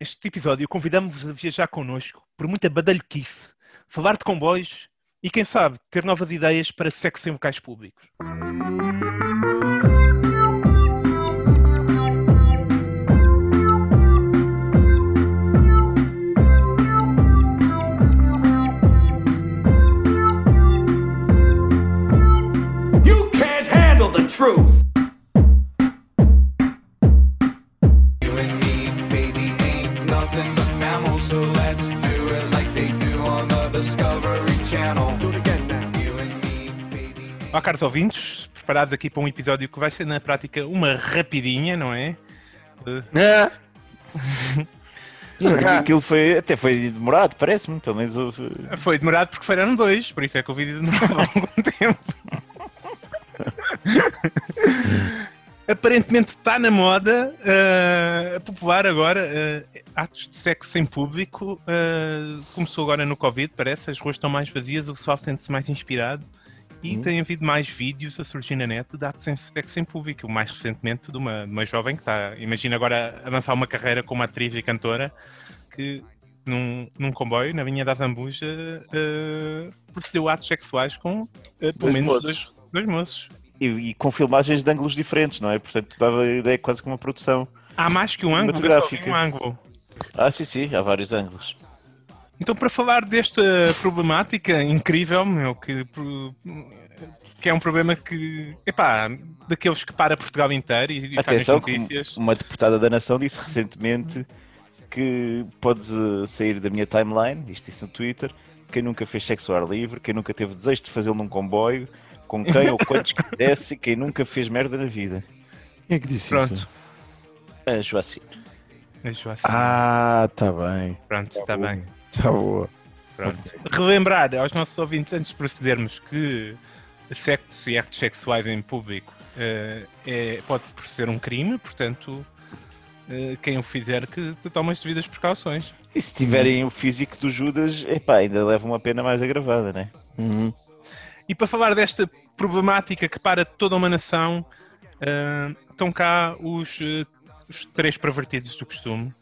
Este episódio convidamos-vos a viajar connosco por muita badalhoquice, falar de comboios e, quem sabe, ter novas ideias para sexo em locais públicos. Olá, caros ouvintes, preparados aqui para um episódio que vai ser, na prática, uma rapidinha, não é? É. Aquilo foi, até foi demorado, parece-me, pelo menos houve... Foi demorado porque foram dois, por isso é que o vídeo demorou algum tempo. Aparentemente está na moda a popular agora eh, atos de sexo em público. eh, começou agora no Covid, parece. As ruas estão mais vazias, o pessoal sente-se mais inspirado. E tem havido mais vídeos a surgir na net de atos sexo em público. O mais recentemente de uma, uma jovem que está, imagina agora, avançar uma carreira como atriz e cantora, que num, num comboio, na linha da Zambuja, uh, procedeu atos sexuais com uh, pelo Dois menos moços. dois, dois moços. E, e com filmagens de ângulos diferentes, não é? Portanto, dava a ideia quase que uma produção. Há mais que um ângulo, um ângulo. Ah, sim, sim, há vários ângulos. Então, para falar desta problemática incrível, meu, que, que é um problema que, epá, daqueles que para Portugal inteiro e, e Atenção, que notícias. uma deputada da Nação disse recentemente que podes eh, sair da minha timeline, isto disse no Twitter, quem nunca fez sexo ao ar livre, quem nunca teve desejo de fazê-lo num comboio, com quem ou quantos quisesse, quem nunca fez merda na vida. Quem é que disse Pronto. isso? A Joacir. Eu assim. Ah, tá bem. Pronto, está bom. bem. Tá boa. Pronto. Relembrar aos nossos ouvintes, antes de procedermos, que sexo e artes sexuais em público eh, é, pode ser um crime, portanto, eh, quem o fizer que tome as devidas precauções. E se tiverem o físico do Judas, epá, ainda leva uma pena mais agravada, né? Uhum. E para falar desta problemática que para toda uma nação, eh, estão cá os, os três pervertidos do costume.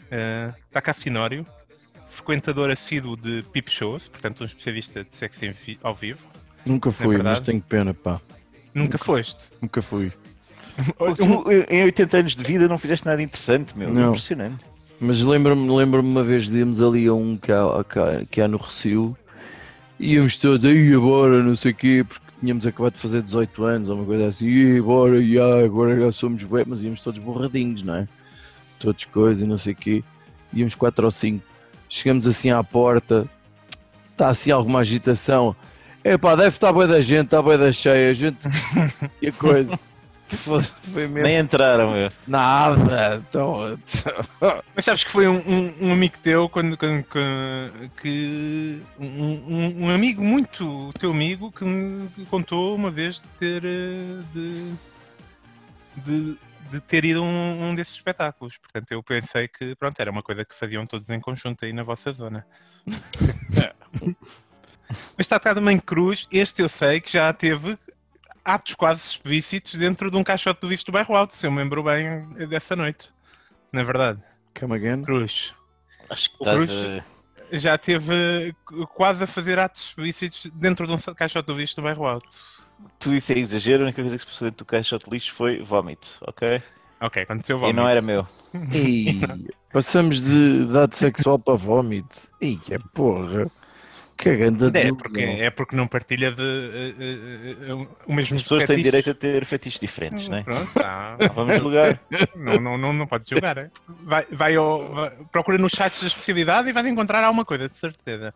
Está cá Finório, frequentador assíduo de peep shows, portanto, um especialista de sexo em vi- ao vivo. Nunca fui, mas tenho pena, pá. Nunca foste. Nunca fui. Em 80 anos de vida não fizeste nada interessante, meu. Não. Impressionante. Mas lembro-me lembro uma vez de irmos ali a um que há, que há- que há no Recio e íamos todos aí agora, não sei o quê, porque tínhamos acabado de fazer 18 anos ou uma coisa assim, e agora, já, agora já somos bem, mas íamos todos borradinhos, não é? Todos coisas e não sei o quê. Íamos quatro ou cinco. Chegamos assim à porta, está assim alguma agitação. Epá, deve estar boa da gente, está boa da cheia, a gente. e a coisa. Foi, foi mesmo. Nem entraram, meu. Nada. Então, Mas sabes que foi um, um- um amigo teu quando, quando- que, que- um, um- um amigo muito teu amigo que me contou uma vez de ter eh, de, de, de ter ido a um, um desses espetáculos. Portanto, eu pensei que pronto, era uma coisa que faziam todos em conjunto aí na vossa zona. Mas está cá também Cruz, este eu sei que já teve atos quase explícitos dentro de um caixote do visto do bairro alto, se eu me lembro bem dessa noite. Na verdade. come again. Cruz. Acho que O Cruz- a... Já teve eh, quase a fazer atos explícitos dentro de um caixote do visto do bairro alto. Tudo isso é exagero, a única coisa que se passou dentro do caixote de lixo foi vómito, ok? Ok, aconteceu E vómito. não era meu. Ei, passamos de dado sexual para vómito. Ei, é porra. Que grande É porque, é porque não partilha de, eh, eh, o mesmo As pessoas têm fetiche. direito a ter fetiches diferentes, não é? Pronto. Não vamos julgar. não, não, não, não pode julgar. é? Vai, vai, ao, vai- procura nos sites da especialidade e vai encontrar alguma coisa, de certeza.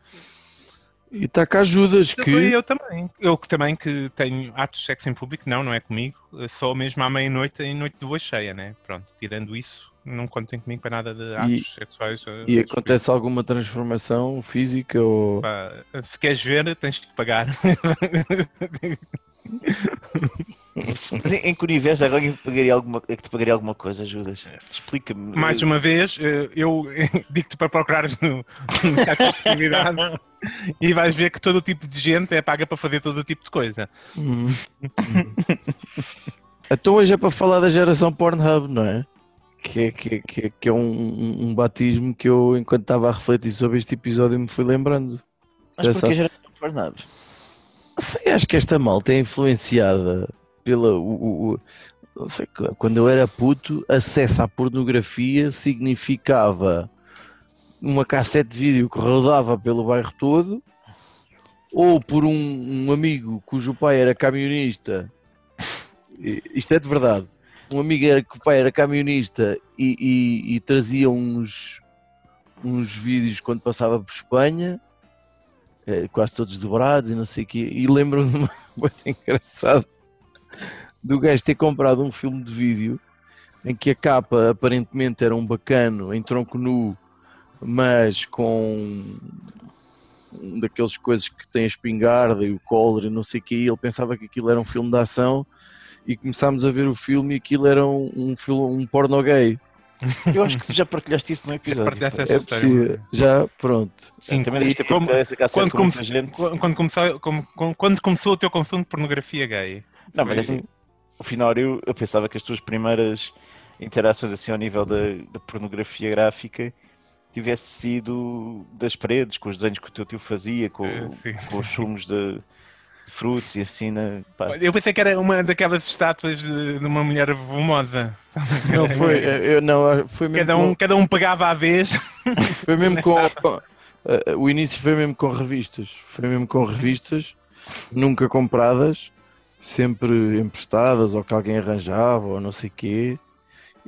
E está cá Judas Que... Eu também. Eu que também que tenho atos de sexo em público, não, não é comigo. Só mesmo à meia-noite, em noite de lua cheia, né? Pronto, tirando isso, não contem comigo para nada de atos sexuais. eh, E acontece alguma transformação física ou. Pá, Se queres ver, tens que pagar. Mas em, em que universo agora alguém pagaria alguma, é que te pagaria alguma coisa, Judas? Explica-me. Mais uma vez, eh, eu digo-te para procurares no, no e vais ver que todo o tipo de gente é paga para fazer todo o tipo de coisa. Hum. então hoje é para falar da geração Pornhub, não é? que, é, que, é- que, é- que é um, um, um batismo que eu, enquanto estava a refletir sobre este episódio, me fui lembrando. Mas não faz nada. Sei, acho que esta malta é influenciada pela. O, o- não sei, quando eu era puto, acesso à pornografia significava uma cassete de vídeo que rodava pelo bairro todo, ou por um, um amigo cujo pai era camionista. Isto é de verdade. Um amigo era que o pai era camionista e, e- e trazia uns, uns vídeos quando passava por Espanha eh, quase todos dobrados e não sei o quê. E lembro-me de uma coisa engraçada do gajo ter comprado um filme de vídeo em que a capa aparentemente era um bacano em tronco nu, mas com um daqueles coisas que tem a espingarda e o collar e não sei o quê. E ele pensava que aquilo era um filme de ação e começámos a ver o filme e aquilo era um, um, um porno gay. Eu acho que tu já partilhaste isso no episódio. partilhaste pá. essa É história. possível. Já, pronto. Sim, Também como- essa cassete quando com come-. Quando, quando começou, como- quando começou o teu consumo de pornografia gay? Não, mas assim, ao final eu, eu pensava que as tuas primeiras interações assim ao nível da, da pornografia gráfica tivesse sido das paredes, com os desenhos que o teu tio fazia, com, Eh, sim. com os sumos de frutos e assim, na, pá, Eu pensei que era uma daquelas estátuas de, de uma mulher volumosa. Não foi, eu, não, foi mesmo Cada com- um, cada um pegava à vez. Foi mesmo com, com- eh, o início foi mesmo com revistas. Foi mesmo com revistas, nunca compradas, sempre emprestadas ou que alguém arranjava ou não sei o quê.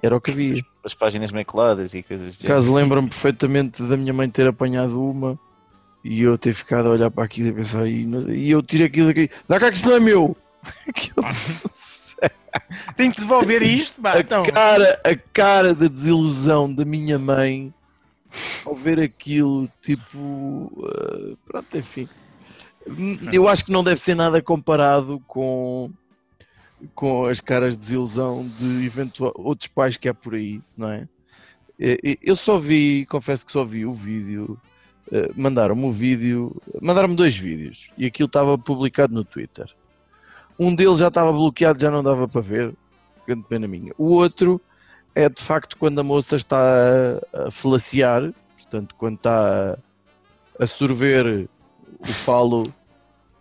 Era o que havia. as páginas meio coladas e coisas Caso lembro-me perfeitamente da minha mãe ter apanhado uma e eu ter ficado a olhar para aquilo e pensar, e, e eu tirei aquilo daqui, dá cá que isso não é meu! Aquilo. Tenho que devolver isto. Bah, a, então. cara, a cara de desilusão da minha mãe ao ver aquilo, tipo, eh, pronto, enfim. Eu acho que não deve ser nada comparado com, com as caras de desilusão de eventual, outros pais que há por aí, não é? Eu só vi, confesso que só vi o vídeo, mandaram-me o vídeo, mandaram-me dois vídeos e aquilo estava publicado no Twitter. Um deles já estava bloqueado, já não dava para ver, grande pena minha. O outro é de facto quando a moça está a, a falaciar, portanto, quando está a, a sorver o falo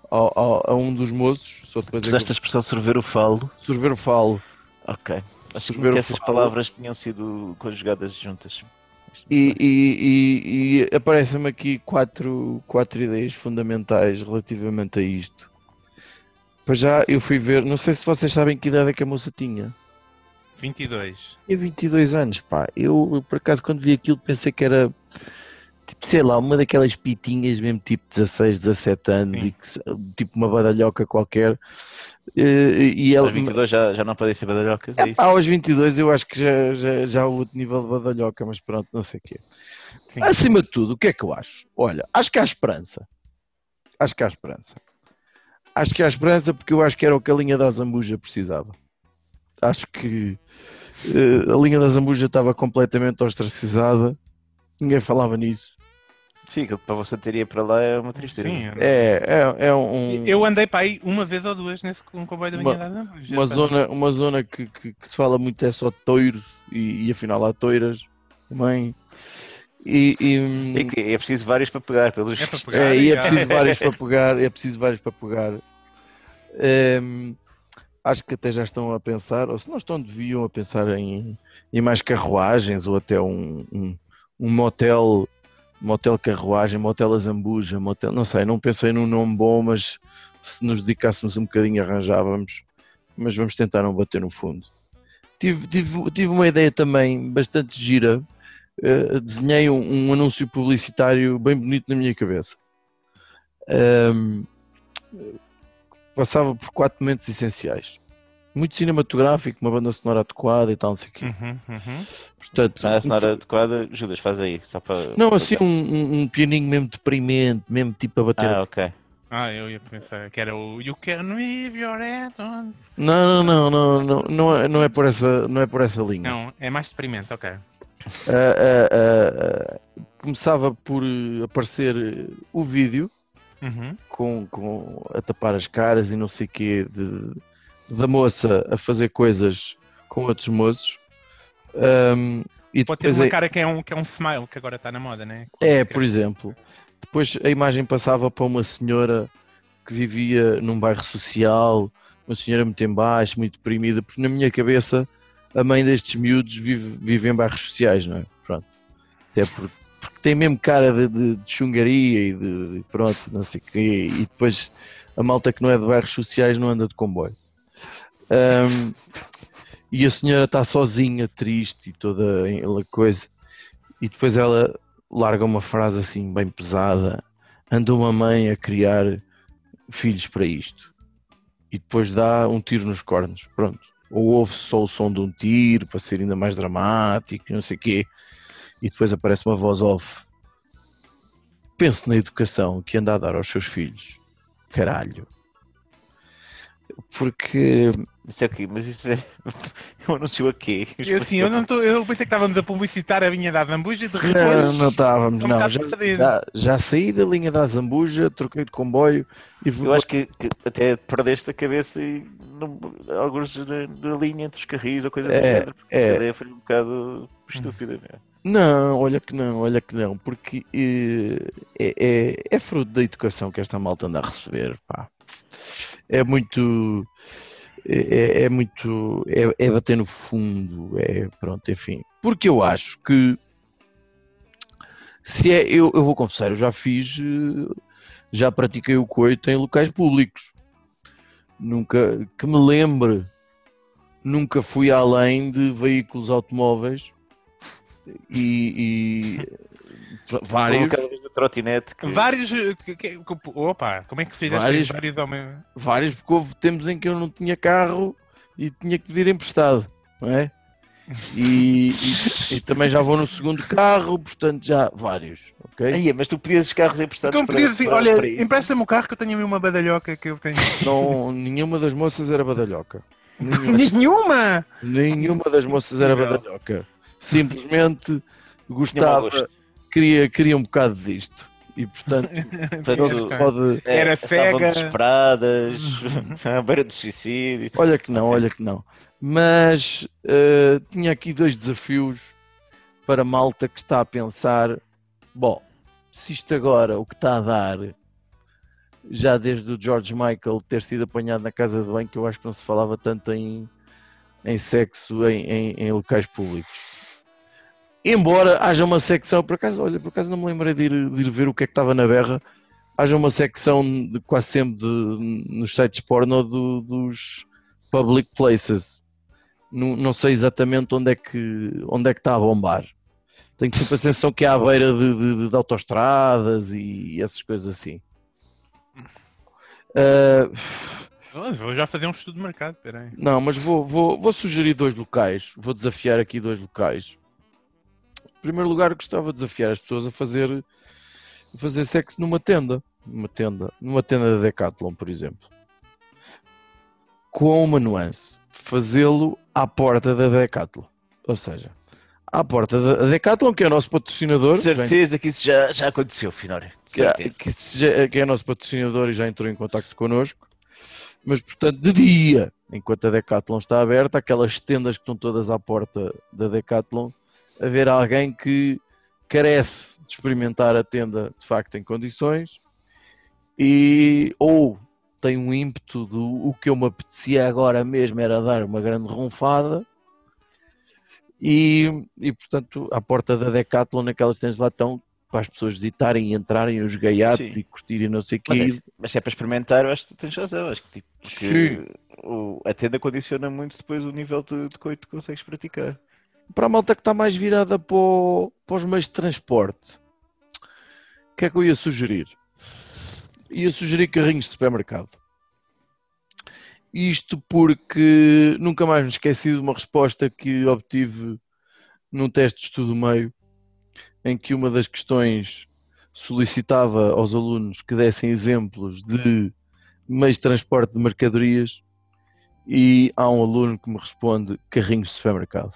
ao- ao- a um dos moços, só depois é que a expressão sorver o falo. sorver o falo. Ok. Acho que o essas palavras tinham sido conjugadas juntas. E, e- e- e aparecem-me aqui quatro, quatro ideias fundamentais relativamente a isto. Para já eu fui ver, não sei se vocês sabem que idade é que a moça tinha. 22. Tinha 22 anos, pá. Eu, eu, por acaso, quando vi aquilo, pensei que era, tipo, sei lá, uma daquelas pitinhas, mesmo tipo 16, 17 anos, Sim. e que, tipo uma badalhoca qualquer. Eh, E ela, Aos 22 já, já não podem ser badalhocas, é é, isso? pá, aos 22 eu acho que já, já, já há outro nível de badalhoca, mas pronto, não sei o quê. Sim. Acima de tudo, o que é que eu acho? Olha, acho que há esperança. Acho que há esperança. Acho que há esperança porque eu acho que era o que a linha da Zambuja precisava. Acho que eh, a linha da Zambuja estava completamente ostracizada, ninguém falava nisso. Sim, aquilo que para você teria para lá é uma tristeza. Sim. É, é, é um, Eu andei para aí uma vez ou duas nesse um comboio da Uma- minha idade. uma zona, uma zona que, que- que se fala muito é só de toiros e, e afinal há toiras também. E, e- É, que é preciso vários para pegar, pelos É para pegar. É, e é preciso vários para pegar, é preciso vários para pegar. Ehm, acho que até já estão a pensar, ou se não estão, deviam a pensar em, em mais carruagens ou até um, um, um motel, motel carruagem, motel Azambuja, motel, não sei, não pensei num nome bom, mas se nos dedicássemos um bocadinho arranjávamos, mas vamos tentar não bater no fundo. Tive, tive, tive uma ideia também bastante gira, eh, desenhei um, um anúncio publicitário bem bonito na minha cabeça. Ahm, passava por quatro momentos essenciais. Muito cinematográfico, uma banda sonora adequada e tal, não sei o quê. Uhum, uhum. Portanto, Não é a sonora adequada, Judas, faz aí, só para... não, assim um, um, um pianinho mesmo deprimente, mesmo tipo a bater. Ah, ok. Ah, eu ia pensar que era o You Can Leave Your Head on. Não, não, não, não, não, não, é, não é por essa, não é por essa linha. Não, é mais deprimente, ok. Ah, ah, ah, começava por eh, aparecer eh, o vídeo Uhum. com, com a tapar as caras e não sei o quê de, da moça a fazer coisas com outros moços Ahm, e Pode ter uma é- cara que é um, que é um smile, que agora está na moda, né? É, por exemplo. Depois a imagem passava para uma senhora que vivia num bairro social, uma senhora muito em baixo, muito deprimida, porque na minha cabeça a mãe destes miúdos vive, vive em bairros sociais, não é? Pronto. Até porque, porque tem mesmo cara de, de, de chungaria e de, de pronto, não sei o quê. E depois a malta que não é de bairros sociais não anda de comboio. Ahm, e a senhora está sozinha, triste e toda aquela coisa. E depois ela larga uma frase assim bem pesada. Anda uma mãe a criar filhos para isto. E depois dá um tiro nos cornos. Pronto. Ou ouve só o som de um tiro para ser ainda mais dramático, não sei quê. E depois aparece uma voz off. Pense na educação que anda a dar aos seus filhos. Caralho. Porque Isso é o quê? Mas isso é. Eu anuncio a quê? Eu, assim, eu, não tô, eu pensei que estávamos a publicitar a vinha da Zambuja e de repente. Não, não estávamos, um não. Já, já, já saí da linha da Zambuja, troquei de comboio e vou. Eu acho que, que até perdeste a cabeça e não, alguns na, na linha entre os carris ou coisa do É, género, porque é. a ideia foi um bocado estúpida, não é? Não, olha que não, olha que não, porque eh, é, é, é fruto da educação que esta malta anda a receber, pá. É muito. É, é muito. É, é bater no fundo, é pronto, enfim. Porque eu acho que. Se é, eu, eu vou confessar, eu já fiz. eh, Já pratiquei o coito em locais públicos. Nunca. Que me lembre. Nunca fui além de veículos automóveis e, e Vários, vez da trotinete que Vários. que- que- que- Opa, como é que fizeste Vários- vários, homens? vários, porque houve tempos em que eu não tinha carro e tinha que pedir emprestado, não é? E, e- e também já vou no segundo carro, portanto já vários, ok? Ai, mas tu pedias os carros emprestados Então para, podias assim, para- para olha, isso. empresta-me o carro que eu tenho uma badalhoca que eu tenho. Não, nenhuma das moças era badalhoca. Nenhuma, Nenhuma! das moças era badalhoca. Simplesmente gostava. Queria, queria um bocado disto. E portanto, Portanto, pode. É, Era estavam cega. desesperadas, à beira do suicídio. Olha que não, olha que não. Mas eh, tinha aqui dois desafios para a malta que está a pensar: bom, se isto agora o que está a dar, já desde o George Michael ter sido apanhado na casa de banho, que eu acho que não se falava tanto em, em sexo em, em- em locais públicos. Embora haja uma secção, por acaso, olha, por acaso não me lembrei de ir, de ir ver o que é que estava na berra, haja uma secção de, quase sempre de- nos sites porno do- dos public places. Não, não sei exatamente onde é, que, onde é que está a bombar. Tenho sempre a sensação que é à beira de, de- de autoestradas e essas coisas assim. Oh, Vou já fazer um estudo de mercado, peraí. não, mas vou, vou, vou sugerir dois locais. Vou desafiar aqui dois locais. Em primeiro lugar, gostava de desafiar as pessoas a fazer, a fazer sexo numa tenda. Numa tenda. Numa tenda da Decathlon, por exemplo. Com uma nuance. Fazê-lo à porta da Decathlon. Ou seja, à porta da Decathlon, que é o nosso patrocinador. De certeza que isso já, já aconteceu, Finório. De que, certeza. que, se- que é nosso patrocinador e já entrou em contato connosco. Mas, portanto, de dia, enquanto a Decathlon está aberta, aquelas tendas que estão todas à porta da Decathlon, haver alguém que carece de experimentar a tenda de facto em condições e ou tem um ímpeto do o que eu me apetecia agora mesmo era dar uma grande ronfada e, e portanto à porta da Decathlon aquelas tendas lá estão para as pessoas visitarem e entrarem os gaiatos Sim. e curtirem não sei o Mas, quê. é, se- mas se é para experimentar, eu acho que tens razão. Acho que, tipo, o- a tenda condiciona muito depois o nível de, de coito que consegues praticar. Para a malta que está mais virada para, o- para os meios de transporte, o que é que eu ia sugerir? Ia sugerir carrinhos de supermercado. Isto porque nunca mais me esqueci de uma resposta que obtive num teste de estudo meio, em que uma das questões solicitava aos alunos que dessem exemplos de meios de transporte de mercadorias e há um aluno que me responde carrinhos de supermercado.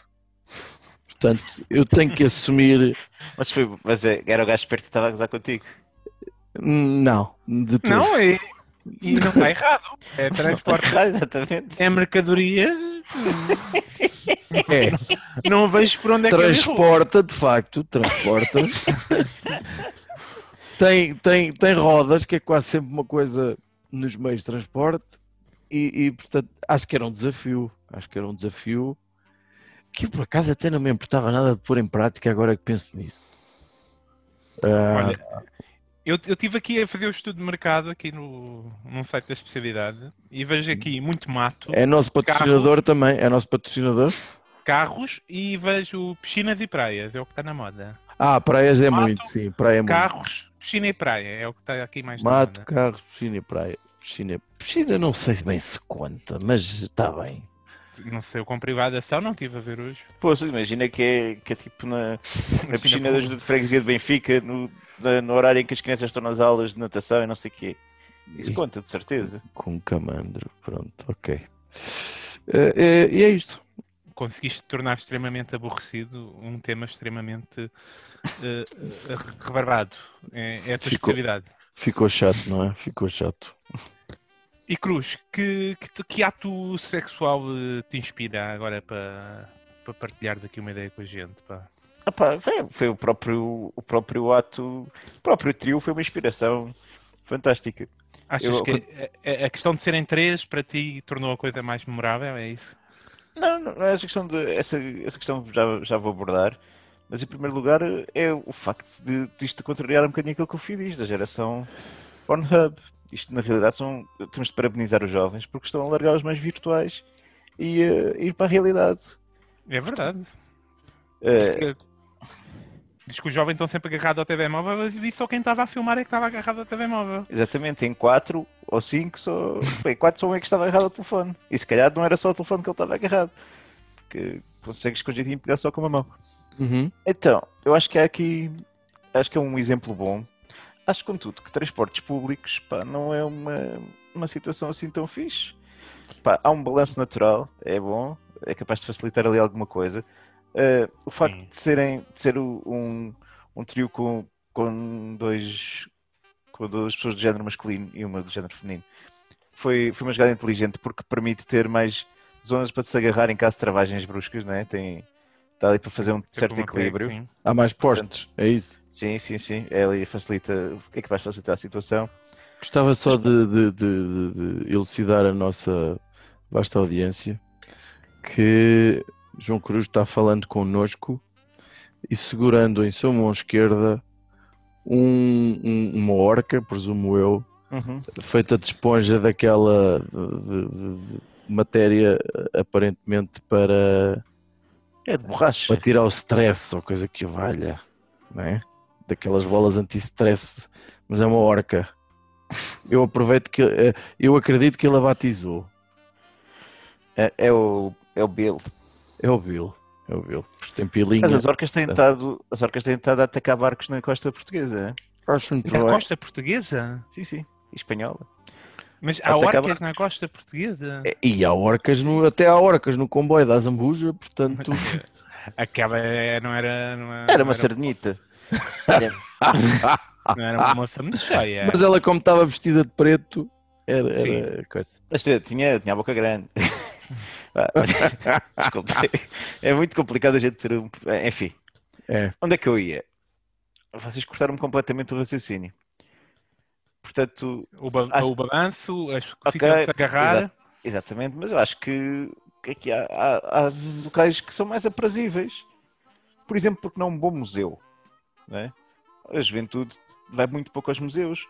Portanto, eu tenho que assumir. Mas, foi, mas é, era o gajo esperto que estava a gozar contigo. Não, de tudo. Não, e, e não está errado. É transporte. Ah, exatamente. É mercadorias. É, Não vejo por onde é que ele errou. transporta, de facto, transporta. tem, tem, tem rodas, que é quase sempre uma coisa nos meios de transporte. E, e, portanto, acho que era um desafio. Acho que era um desafio que por acaso até não me importava nada de pôr em prática agora que penso nisso. Ah, Olha, eu, eu tive aqui a fazer o estudo de mercado aqui no, num site da especialidade e vejo aqui muito mato, é nosso patrocinador também, é nosso patrocinador. carros e vejo piscinas e praias, é o que está na moda. Ah, praias é Mato, muito, sim, praia é muito. Carros, piscina e praia, é o que está aqui mais na Mato, moda. carros, piscina e praia. Piscina, piscina não sei bem se conta, mas está bem. Não sei, eu com privadação não tive a ver hoje. Pô, imagina que é, que é tipo na, na piscina da ajuda de freguesia de Benfica, no, na- no horário em que as crianças estão nas aulas de natação e não sei o quê. Isso E- conta, de certeza. Com camandro, pronto, ok. Eh, eh, e é isto. Conseguiste tornar extremamente aborrecido um tema extremamente eh, eh, rebarbado. É, é a tua Ficou. especialidade. Ficou chato, não é? Ficou chato. E Cruz, que, que, que ato sexual eh, te inspira agora para, para partilhar daqui uma ideia com a gente? Pá? Pá, foi, foi o, próprio, o próprio ato, o próprio trio foi uma inspiração fantástica. Achas Eu- que a, questão de serem três para ti tornou a coisa mais memorável? É isso? Não, não não essa questão de essa, essa questão já, já vou abordar, mas em primeiro lugar é o facto de, de isto contrariar um bocadinho aquilo que eu fui diz, da geração Pornhub. Isto na realidade são, temos de parabenizar os jovens porque estão a largar os mais virtuais e eh, ir para a realidade. É verdade. Eh, Diz que, os jovens estão sempre agarrados ao telemóvel e só quem estava a filmar é que estava agarrado ao telemóvel. exatamente, em quatro ou cinco, só, bem, quatro só um é que estava agarrado ao telefone. E se calhar não era só o telefone que ele estava agarrado, porque consegues com jeitinho pegar só com uma mão. Uhum. Então, eu acho que há aqui, acho que é um exemplo bom. Acho, contudo, que transportes públicos pá, não é uma, uma situação assim tão fixe. Pá, há um balanço natural, é bom, é capaz de facilitar ali alguma coisa. Uh, o facto Sim. de, serem, de ser um, um trio com, com, dois, com duas pessoas de género masculino e uma de género feminino foi, foi uma jogada inteligente porque permite ter mais zonas para se agarrar em caso de travagens bruscas, não é? Tem, está ali para fazer um certo equilíbrio. sim. Há mais postos, é isso. Sim, sim, sim. É ali facilita, é capaz de facilitar a situação. Gostava só de, de- de- de- de elucidar a nossa vasta audiência que João Cruz está falando connosco e segurando em sua mão esquerda um- um- uma orca, presumo eu, Uhum. feita de esponja daquela de- de- de- de matéria aparentemente para, É de borracha. para tirar o stress ou coisa que o valha, não é? Daquelas bolas anti-stress, mas é uma orca. Eu aproveito que eh, eu acredito que ele a batizou. É, é o, é o Bill. É o Bill, é o Bill. Tem pilinha. Mas as orcas têm estado, as orcas têm estado a atacar barcos na costa portuguesa. é? Acho muito Na bem. costa portuguesa? Sim, sim. E espanhola. Mas há orcas barcos. na costa portuguesa? E há orcas, no, até há orcas no comboio da Zambuja, portanto. Aquela é- não era. Não Era não uma sardinita. Não era uma moça muito cheia. Mas ela, como estava vestida de preto, era, era coisa. Mas tinha, tinha a boca grande. Vá, Desculpa. É muito complicado a gente ter um. Enfim. É. Onde é que eu ia? Vocês cortaram-me completamente o raciocínio. Portanto, O, ba Acho- o balanço, as Ok, situações de agarrar. exato. Exatamente, mas eu acho que, que aqui há, há- há locais que são mais aprazíveis. Por exemplo, porque não um bom museu. é? A juventude vai muito pouco aos museus.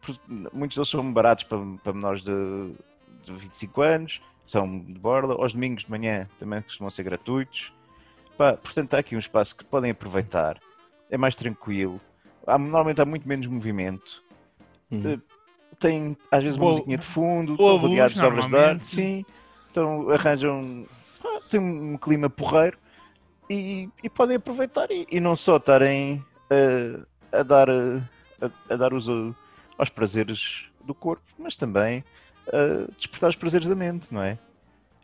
Por- muitos deles são baratos para, para menores de, de 25 anos, são de borla. Aos domingos de manhã também costumam ser gratuitos. Pá, portanto, há aqui um espaço que podem aproveitar. É mais tranquilo. Há, normalmente há muito menos movimento Uhum. tem às vezes uma Boa- musiquinha de fundo, boa estão rodeados de obras de arte, sim, então arranjam, ah, tem um clima porreiro e, e podem aproveitar e, e não só estarem a, a dar, a, a dar os, uh, aos prazeres do corpo, mas também a despertar os prazeres da mente, não é?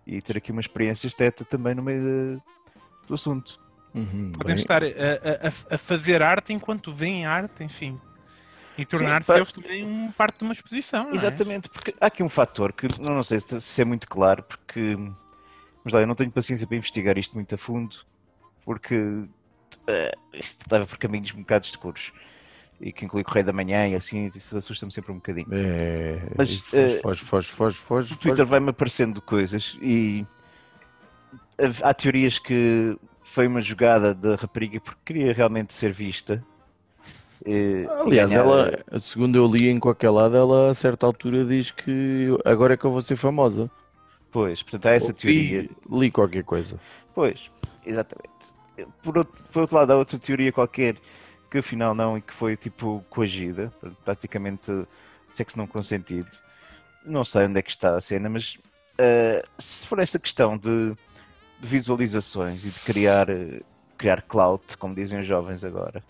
E ter aqui uma experiência estética também no meio de- do assunto. Uhum, Podem bem. estar a, a- a- a fazer arte enquanto veem arte, enfim. E tornar pá. seus também um parte de uma exposição. não é? Exatamente, porque há aqui um fator que não, não sei se, se é muito claro, porque Mas lá, eu não tenho paciência para investigar isto muito a fundo, porque eh, isto estava por caminhos um bocado escuros. E que inclui Correio da Manhã e assim, isso assusta-me sempre um bocadinho. É, Mas, e eh, foge, foge, foge, foge, No foge. Twitter vai-me aparecendo coisas e há teorias que foi uma jogada da rapariga porque queria realmente ser vista. E- Aliás, ganhar- ela, segundo eu li em qualquer lado, ela a certa altura diz que agora é que eu vou ser famosa. Pois, portanto há essa teoria. Li, qualquer coisa. Pois, exatamente. Por outro, por outro lado, há outra teoria qualquer que afinal não e que foi tipo coagida, praticamente sexo não consentido. Não sei onde é que está a cena, mas eh, se for essa questão de, de visualizações e de criar, eh, criar clout, como dizem os jovens agora,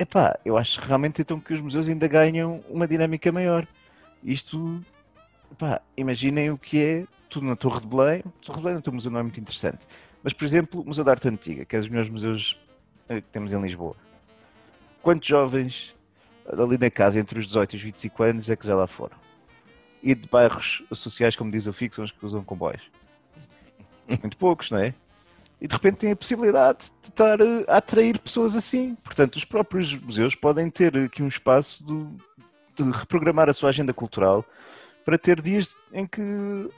epá, eu acho realmente então que os museus ainda ganham uma dinâmica maior. Isto, epá, imaginem o que é tudo na Torre de Belém. Torre de Belém no teu museu não é muito interessante. Mas, por exemplo, o Museu da Arte Antiga, que é um dos melhores museus eh, que temos em Lisboa. Quantos jovens ali na casa entre os 18 e os 25 anos é que já lá foram? E de bairros sociais, como diz o Fix, são os que usam comboios? Muito poucos, não é? E de repente tem a possibilidade de estar a atrair pessoas assim. Portanto, os próprios museus podem ter aqui um espaço de, de reprogramar a sua agenda cultural para ter dias em que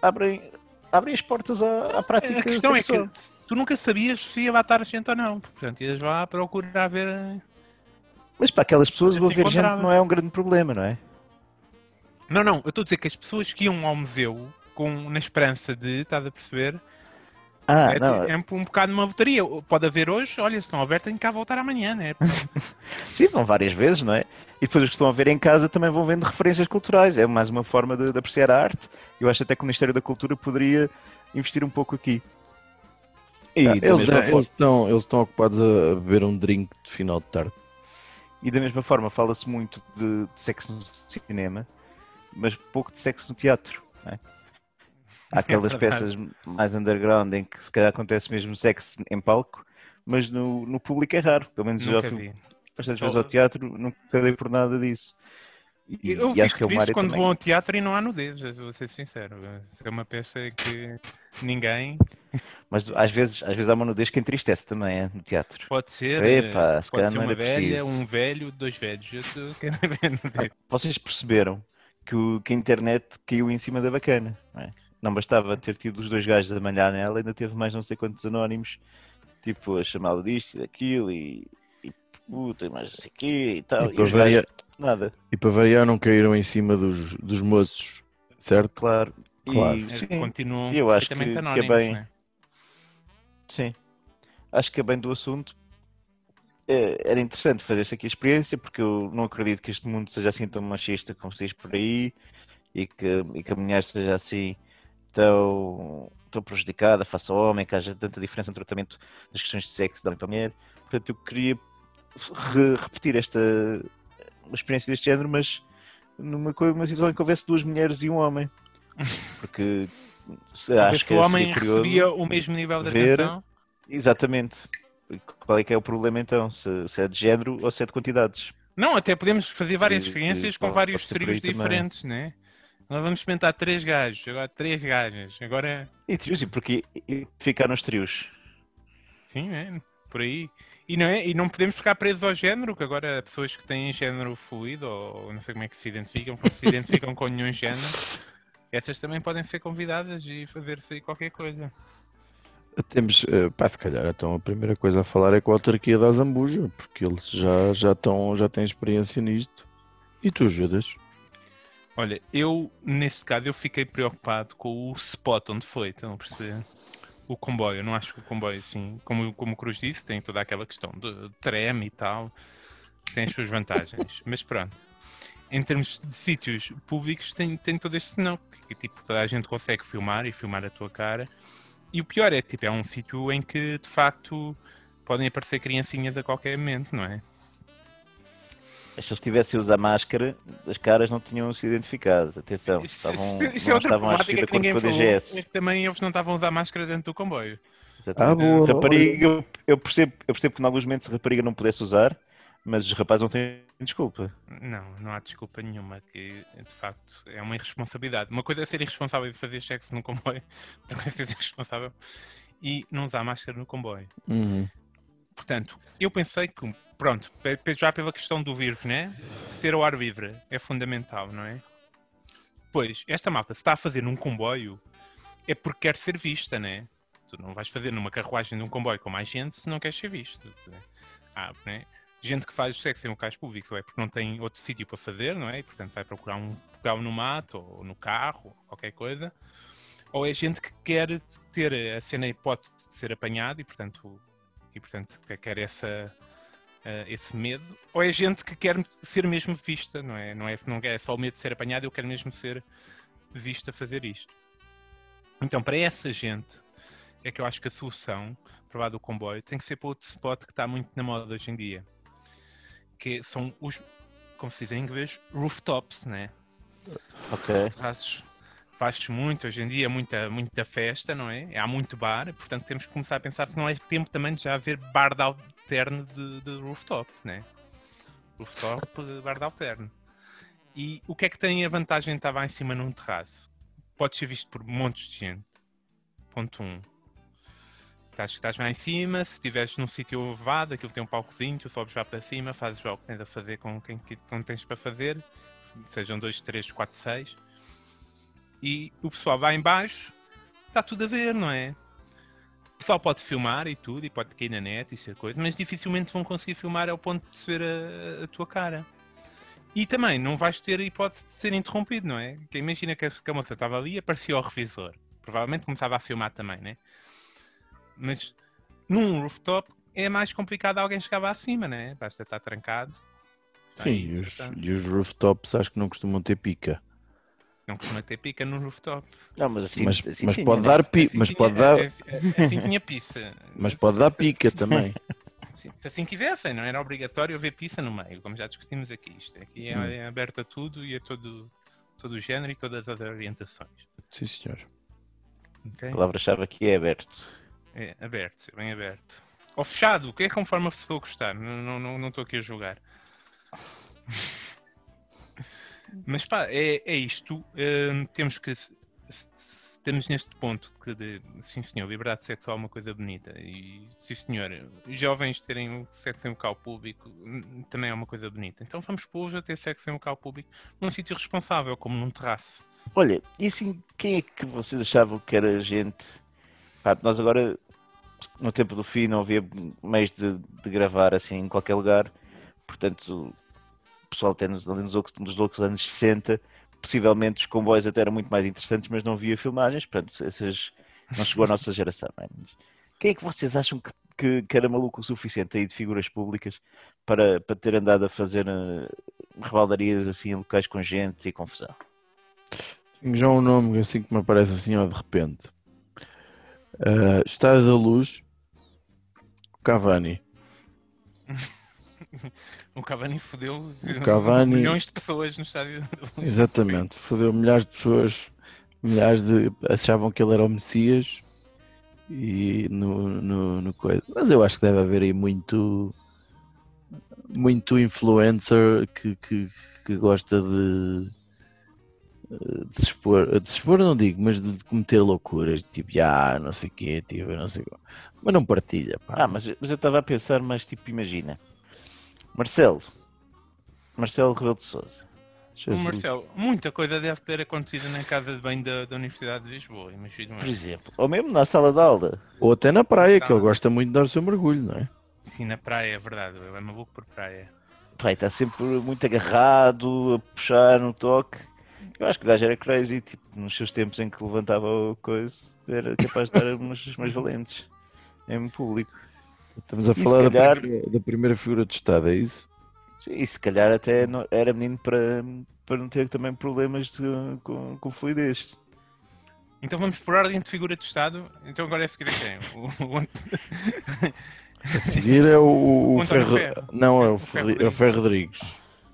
abrem, abrem as portas à, à prática A questão sexual. é que tu nunca sabias se ia bater gente ou não. Portanto, ias lá procurar ver. eh, Mas para aquelas pessoas, o haver gente não é um grande problema, não é? Não, não, eu estou a dizer que as pessoas que iam ao museu com, na esperança de, estás a perceber? Ah, é, não. é um, um bocado uma lotaria. Pode haver hoje, olha, se estão a ver, tenho que cá voltar amanhã, né? Sim, vão várias vezes, não é? E depois os que estão a ver em casa também vão vendo referências culturais. É mais uma forma de, de apreciar a arte. Eu acho até que o Ministério da Cultura poderia investir um pouco aqui. E, Ah, eles, mesma eles estão, eles estão ocupados a beber um drink de final de tarde. e da mesma forma fala-se muito de, de sexo no cinema, mas pouco de sexo no teatro. Não é? Há aquelas verdade. peças mais underground em que se calhar acontece mesmo sexo em palco, mas no, no público é raro. Pelo menos eu já Nunca fui bastantes Só- vezes ao teatro, nunca dei por nada disso. E, Eu e fico acho que é triste quando também. vou ao teatro e não há nudez, vou ser sincero. É uma peça que ninguém Mas às vezes, às vezes há uma nudez que entristece também, é, no teatro. pode ser. Epá, eh, se pode ser uma velha, preciso. um velho, dois velhos. Nudez. Vocês perceberam que, o- que a internet caiu em cima da bacana, não é? Não bastava ter tido os dois gajos a malhar nela, ainda teve mais não sei quantos anónimos, tipo, a chamá-lo disto e daquilo e, e puta, e mais não sei o quê e tal. E E, para, os gajos, variar, nada, e para variar, não caíram em cima dos, dos moços, certo? claro. E, Claro. sim, Continuam eu acho que- perfeitamente que é anónimos, bem- né? Sim, acho que é bem do assunto. É, era interessante fazer-se aqui a experiência, porque eu não acredito que este mundo seja assim tão machista como se diz por aí e que, e que a mulher seja assim tão, tão prejudicada face ao homem, que haja tanta diferença no tratamento das questões de sexo da homem para a mulher. Portanto, eu queria re- repetir esta uma experiência deste género, mas numa, numa situação em que houvesse duas mulheres e um homem. Porque se, acho que o seria homem recebia o mesmo nível de ver- atenção. Exatamente. Qual é que é o problema então? Se, se é de género ou se é de quantidades? Não, até podemos fazer várias E- experiências e com vários trios diferentes, né? Nós vamos experimentar três gajos, agora três gajas. Agora, E trios, e porque ficar nos trios? sim, é, por aí. E não, é, e não podemos ficar presos ao género, que agora pessoas que têm género fluido, ou não sei como é que se identificam, que não se identificam com nenhum género, essas também podem ser convidadas e fazer-se aí qualquer coisa. Temos, eh, pá, se calhar, então a primeira coisa a falar é com a autarquia da Zambuja, porque eles já, já, estão, já têm experiência nisto. E tu, Judas? Olha, eu, neste caso, eu fiquei preocupado com o spot onde foi, estão a perceber? O comboio, eu não acho que o comboio, assim, como, como o Cruz disse, tem toda aquela questão de treme e tal, tem as suas vantagens, mas pronto. Em termos de sítios públicos, tem, tem todo este senão, que tipo, toda a gente consegue filmar e filmar a tua cara. E o pior é que tipo, é um sítio em que, de facto, podem aparecer criancinhas a qualquer momento, não é? Se eles tivessem a usar máscara, as caras não tinham sido identificadas. Atenção, estavam, isto é não outra estavam de que ninguém com a falou. DGS. É que também eles não estavam a usar máscara dentro do comboio. Exatamente. Ah, boa, rapariga, eu, eu percebo, eu percebo que em alguns momentos a rapariga não pudesse usar, mas os rapazes não têm desculpa. Não, não há desculpa nenhuma, que de facto é uma irresponsabilidade. Uma coisa é ser irresponsável e fazer sexo no comboio, outra coisa é ser irresponsável e não usar máscara no comboio. Uhum. Portanto, eu pensei que, pronto, já pela questão do vírus, né? De ser ao ar livre é fundamental, não é? Pois, esta malta, se está a fazer num comboio, é porque quer ser vista, né? Tu não vais fazer numa carruagem de um comboio com mais gente se não queres ser visto. Tu- Ah, né? Gente que faz sexo em locais públicos, ou é porque não tem outro sítio para fazer, não é? E, portanto, vai procurar um lugar no mato, ou no carro, ou qualquer coisa. Ou é gente que quer ter a cena hipótese de ser apanhado e, portanto, e portanto que quer essa, eh, esse medo, ou é gente que quer ser mesmo vista, não é? Não é, não é só o medo de ser apanhado, eu quero mesmo ser vista a fazer isto. Então, para essa gente, é que eu acho que a solução para lá do comboio tem que ser para outro spot que está muito na moda hoje em dia, que são os, como se diz em inglês, rooftops, né? Ok. Fazes muito hoje em dia, muita, muita festa, não é? Há muito bar, portanto temos que começar a pensar se não é tempo também de já haver bar de alterno de, de rooftop, né? Rooftop, bar de alterno. E o que é que tem a vantagem de estar lá em cima num terraço? Pode ser visto por montes de gente. Ponto 1. Um. Estás, estás lá em cima, se estiveres num sítio elevado, aquilo tem um palcozinho, tu sobes lá para cima, fazes lá o que tens a fazer com quem tens para fazer, sejam 2, 3, 4, 6 e o pessoal vai em baixo, está tudo a ver, não é? O pessoal pode filmar e tudo, e pode cair na net e ser coisa, mas dificilmente vão conseguir filmar ao ponto de se ver a, a tua cara. E também não vais ter a hipótese de ser interrompido, não é? Que imagina que a, que a moça estava ali e aparecia o revisor. Provavelmente começava a filmar também, né? Mas num rooftop é mais complicado alguém chegar lá acima, né? Basta estar trancado. Sim, e os, e os rooftops acho que não costumam ter pica. Não costuma ter pica no rooftop. Não, mas assim, mas assim mas pode né? dar Assim mas tinha- pode dar, assim- Assim tinha pizza. mas pode dar pica também. Se assim quisessem, não era obrigatório haver pizza no meio, como já discutimos aqui. Isto aqui é, Hum. é aberto a tudo e a todo, todo o género e todas as orientações. Sim, senhor. ok? A palavra-chave aqui é aberto. É aberto, é bem aberto. Ou fechado, o que é conforme a pessoa gostar. Não estou não, não estou aqui a julgar. Mas pá, é, é isto. hum, temos que. Estamos neste ponto que, de, sim senhor, liberdade sexual é uma coisa bonita. E sim senhor, jovens terem sexo em local público hum, também é uma coisa bonita. Então vamos pô-los a ter sexo em local público num sítio responsável, como num terraço. Olha, e assim, quem é que vocês achavam que era gente? Pá, nós agora, no tempo do fim, não havia meios de, de gravar assim em qualquer lugar. Portanto, pessoal até nos, ali nos, outros- nos outros anos 60, possivelmente os comboios até eram muito mais interessantes, mas não havia filmagens. Portanto, essas não chegou à nossa geração. não é? Mas Quem é que vocês acham que, que, que era maluco o suficiente aí de figuras públicas para, para ter andado a fazer eh, rebaldarias assim em locais com gente e confusão? Tenho já um nome assim que me aparece assim, ó, de repente. Uh, Estádio da Luz, Cavani. O Cavani fodeu Cavani- milhões de pessoas no estádio. Exatamente, fodeu milhares de pessoas, milhares de. achavam que ele era o Messias e no, no, no coisa. Mas eu acho que deve haver aí muito. muito influencer que, que, que gosta de. de se expor, de se expor não digo, mas de, de cometer loucuras, tipo, ah, não sei o quê, tipo, não sei o quê. Mas não partilha, pá. Ah, mas, mas eu estava a pensar, mas tipo, imagina. Marcelo. Marcelo Rebelo de Souza. O. Marcelo, muita coisa deve ter acontecido na casa de banho da, da Universidade de Lisboa, imagino. Por exemplo. Ou mesmo na sala de aula. Ou até na praia, que Tá. ele gosta muito de dar o seu mergulho, não é? Sim, na praia, é verdade. Ele é maluco por praia. Pai, está sempre muito agarrado, a puxar no toque. Eu acho que o gajo era crazy, tipo, nos seus tempos em que levantava o coisa, era capaz de dar umas, umas valentes em público. Estamos a E falar da, calhar- primeira, da primeira figura de Estado, é isso? Sim, E se calhar até não- era menino para, para não ter também problemas de- com, com fluidez. Então vamos por ordem de figura de Estado. Então agora é a quem? O, o, A seguir é o, o, O Ferro... Ferro. Não, é o, O Ferro é o Ferro Rodrigues.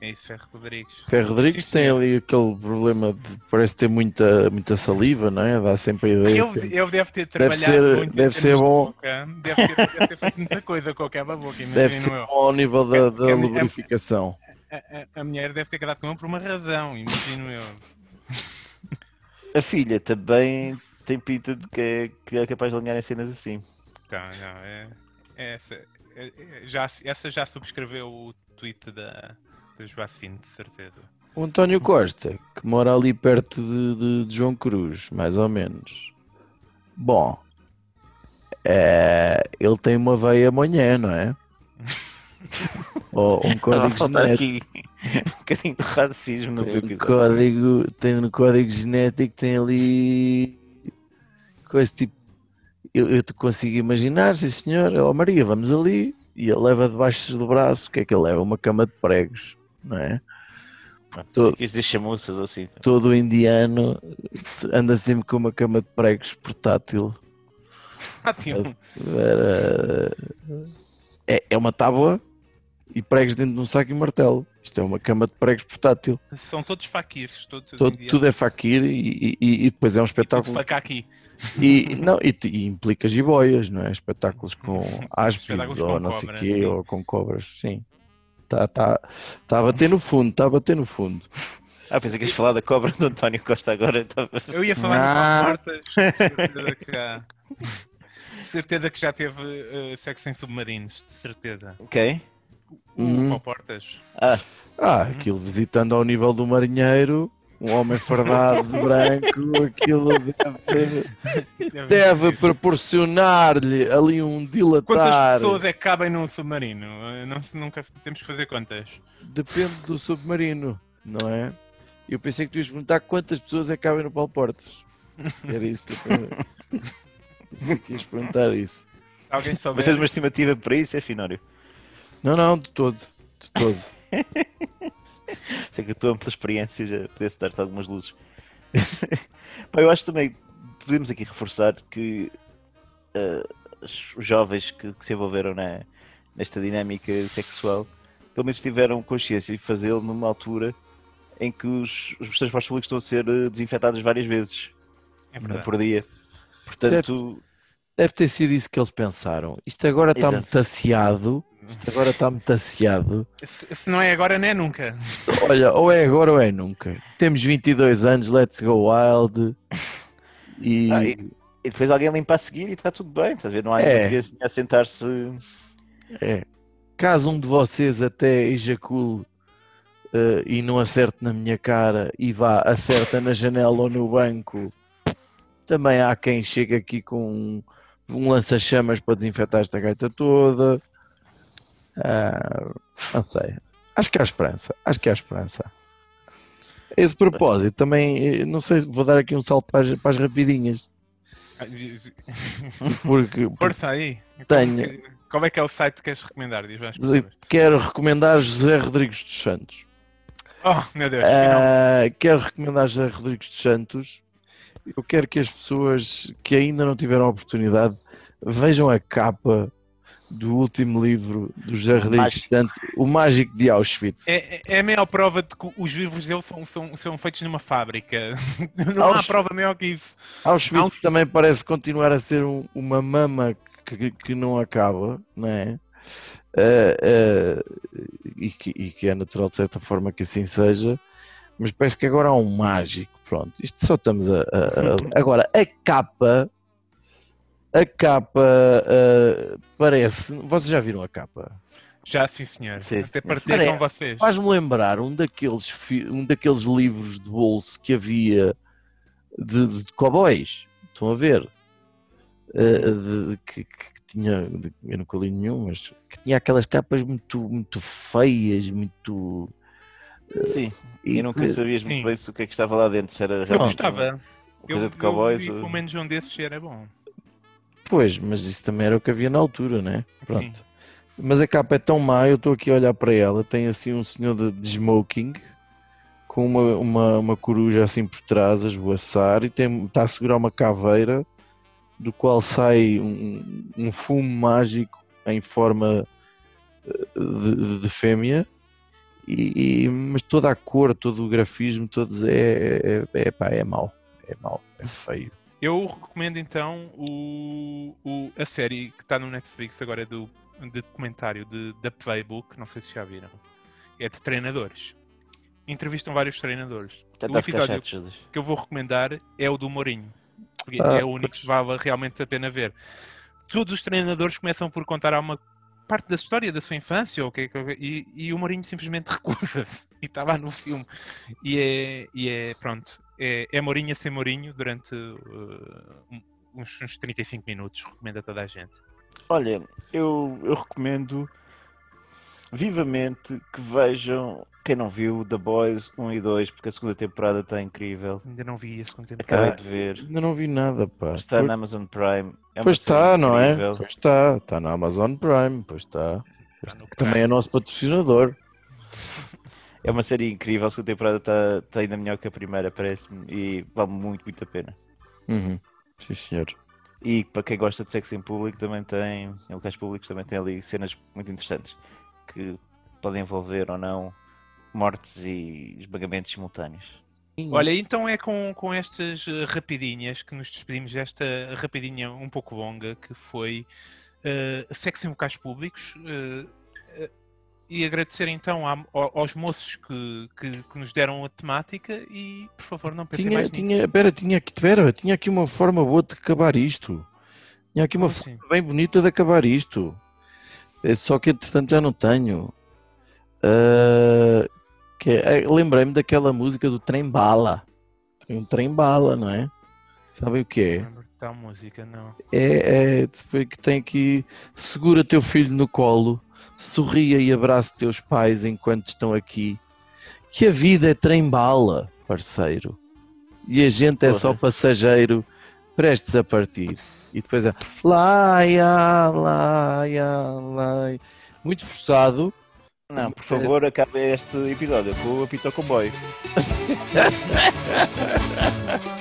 É isso, Ferro Rodrigues. Ferro Rodrigues Sim, tem senhor. ali aquele problema de parece ter muita, muita saliva, não é? Dá sempre a ideia. que- Ele, deve ter trabalhado ser- muito deve ser bom. boca. Deve ter, deve ter feito muita coisa com aquela boca, imagino Deve ser eu. bom ao nível da, É- da lubrificação. A, a- a mulher deve ter casado com ele por uma razão, imagino eu. A filha também tem pinta de que é, que é capaz de alinhar em cenas assim. Tá, não, é, é essa, é- é- já, essa já subscreveu o tweet da, Joacine, de certeza. O António Costa, que mora ali perto de, de- de João Cruz, mais ou menos. Bom, é, ele tem uma veia amanhã, não é? Ou um código genético. um bocadinho de racismo no Tem um código, tem um código genético, tem ali coisa tipo. Eu, eu te consigo imaginar, sim senhor, ó Maria, vamos ali e ele leva debaixo do braço, o que é que ele leva? Uma cama de pregos, não é? Todo... Quis dizer chamuças ou assim. Todo indiano anda sempre com uma cama de pregos portátil. Ah, É, é uma tábua e pregos dentro de um saco e martelo. Isto é uma cama de pregos portátil. são todos faquires, todos Todo- tudo é faquir e, e- e depois é um E espetáculo. faca aqui. E, não, e, e implica jiboias, não é? Espetáculos com áspides ou não sei o cobras, quê, ou com cobras, sim. Está tá, tá a bater no fundo, está a bater no fundo. Ah, pensei que ias falar da cobra do António Costa agora. Estava... Eu ia falar Ah. Portas, de certeza que já. De certeza que já teve eh, sexo em submarinos, de certeza. Ok. O Hum. Paulo Portas. Ah, Ah, aquilo visitando ao nível do marinheiro, um homem fardado de branco, aquilo deve, deve proporcionar-lhe ali um Quantas dilatar. pessoas é que cabem num submarino? Não, se- nunca temos que fazer contas. Depende do submarino, não é? Eu pensei que tu ias perguntar quantas pessoas é que cabem no Paulo Portas. Era isso que eu pensei que ias perguntar isso. Alguém souber. mas tens uma estimativa para isso, é Finório? Não, não, de todo. De todo. Sei que a tua ampla experiência já pudesse dar-te algumas luzes. Pá, eu acho também podemos aqui reforçar que eh, os jovens que, que se envolveram na, nesta dinâmica sexual pelo menos tiveram consciência de fazê-lo numa altura em que os, os transportes públicos estão a ser eh, desinfetados várias vezes É verdade. por dia. Portanto, Deve ter sido isso que eles pensaram. Isto agora está metaciado. Isto agora está metaciado. Se, se não é agora, nem é nunca. Olha, ou é agora ou é nunca. Temos 22 anos, let's go wild. E, Ah, e depois alguém limpa a seguir e está tudo bem. Estás a ver? Não há É. ninguém a sentar-se. é, caso um de vocês até ejacule eh, e não acerte na minha cara e vá, acerta na janela ou no banco, também há quem chegue aqui com um, lança-chamas para desinfetar esta gaita toda. Ah, não sei. Acho que há esperança. Acho que há esperança. A esse propósito, também, eh, não sei, vou dar aqui um salto para as, para as rapidinhas. Porque, Força aí. Tenho. Qual é que é o site que queres recomendar? Diz quero recomendar José Rodrigues dos Santos. Oh, meu Deus. Ah, quero recomendar José Rodrigues dos Santos. Eu quero que as pessoas que ainda não tiveram a oportunidade vejam a capa do último livro do José Rodrigues Santos, O Mágico de Auschwitz. É, é- é a maior prova de que os livros dele são, são, são feitos numa fábrica. Não há Aos- prova maior que isso. Auschwitz Auschwitz. também parece continuar a ser um- uma mama que, que não acaba, não é? Ah, ah, e, que, e que é natural de certa forma que assim seja, mas parece que agora há um mágico. Pronto, isto só estamos a. a- a- agora, a capa. A capa ah, parece. Vocês já viram a capa? Já, sim, senhor. Sim, Até partilhei com Parece. vocês. Faz-me lembrar um daqueles, fi- um daqueles livros de bolso que havia de, de cowboys. Estão a ver? Eh, de- de- que, que tinha, de- eu nunca li nenhum, mas que tinha aquelas capas muito, muito feias, muito. Sim, e e nunca que- sabias muito bem o que é que estava lá dentro. Se era Eu realmente gostava. uma coisa Eu, de cowboys. eu vi ou- pelo menos um desses era bom. Pois, mas isso também era o que havia na altura, né? Pronto. Sim. Mas a capa é tão má, eu estou aqui a olhar para ela. Tem assim um senhor de, de smoking com uma, uma, uma coruja assim por trás a esvoaçar e tem, está a segurar uma caveira do qual sai um, um fumo mágico em forma eh, de, de fêmea e- e- mas toda a cor, todo o grafismo, todos é, é, é, pá, é mau. É mau, é feio. Eu recomendo então o, o- a série que está no Netflix agora é do, de documentário de, da Playbook, não sei se já viram. É de treinadores. Entrevistam vários treinadores. Já o episódio chato, que eu vou recomendar é o do Mourinho. Porque Ah, é o único que vale realmente a pena ver. Todos os treinadores começam por contar uma parte da história da sua infância ou o que é e, e o Mourinho simplesmente recusa-se e está lá no filme. E é, e é pronto, é, é Mourinho a ser Mourinho durante uh, uns, uns 35 minutos. Recomendo a toda a gente. Olha, eu, eu recomendo vivamente que vejam, quem não viu, The Boys 1 e 2, porque a segunda temporada está incrível. Ainda não vi a segunda Acabei temporada. de ver. Ainda não vi nada, pá. Está na Amazon Prime. É Pois está, não é? Pois está, está na Amazon Prime, pois está. Está também é nosso patrocinador. É uma série incrível. A segunda temporada está está ainda melhor que a primeira, parece-me. E vale muito, muito a pena. Uhum. Sim, senhor. E para quem gosta de sexo em público, também tem, em locais públicos, também tem ali cenas muito interessantes que podem envolver ou não mortes e esmagamentos simultâneos. Olha, então é com, com estas eh, rapidinhas que nos despedimos desta rapidinha um pouco longa que foi eh, sexo em locais públicos eh, eh, e agradecer então aos moços que, que, que nos deram a temática e por favor não pensem Tinha, mais tinha, nisso. pera, tinha aqui, pera, tinha aqui uma forma boa de acabar isto. Tinha aqui uma Como assim? forma bem bonita de acabar isto. É só que entretanto já não tenho. Ah, que é- Lembrei-me daquela música do Trem Bala. Tem um Trem Bala, não é? Sabem o que é? Não lembro de tal música, não. É, é que tem aqui segura teu filho no colo, sorria e abraça teus pais enquanto estão aqui. Que a vida é trem-bala, parceiro. E a gente é só passageiro, prestes a partir. E depois é laia, laia, laia. Muito forçado. Não, por favor, acabe este episódio com o Apito Comboio.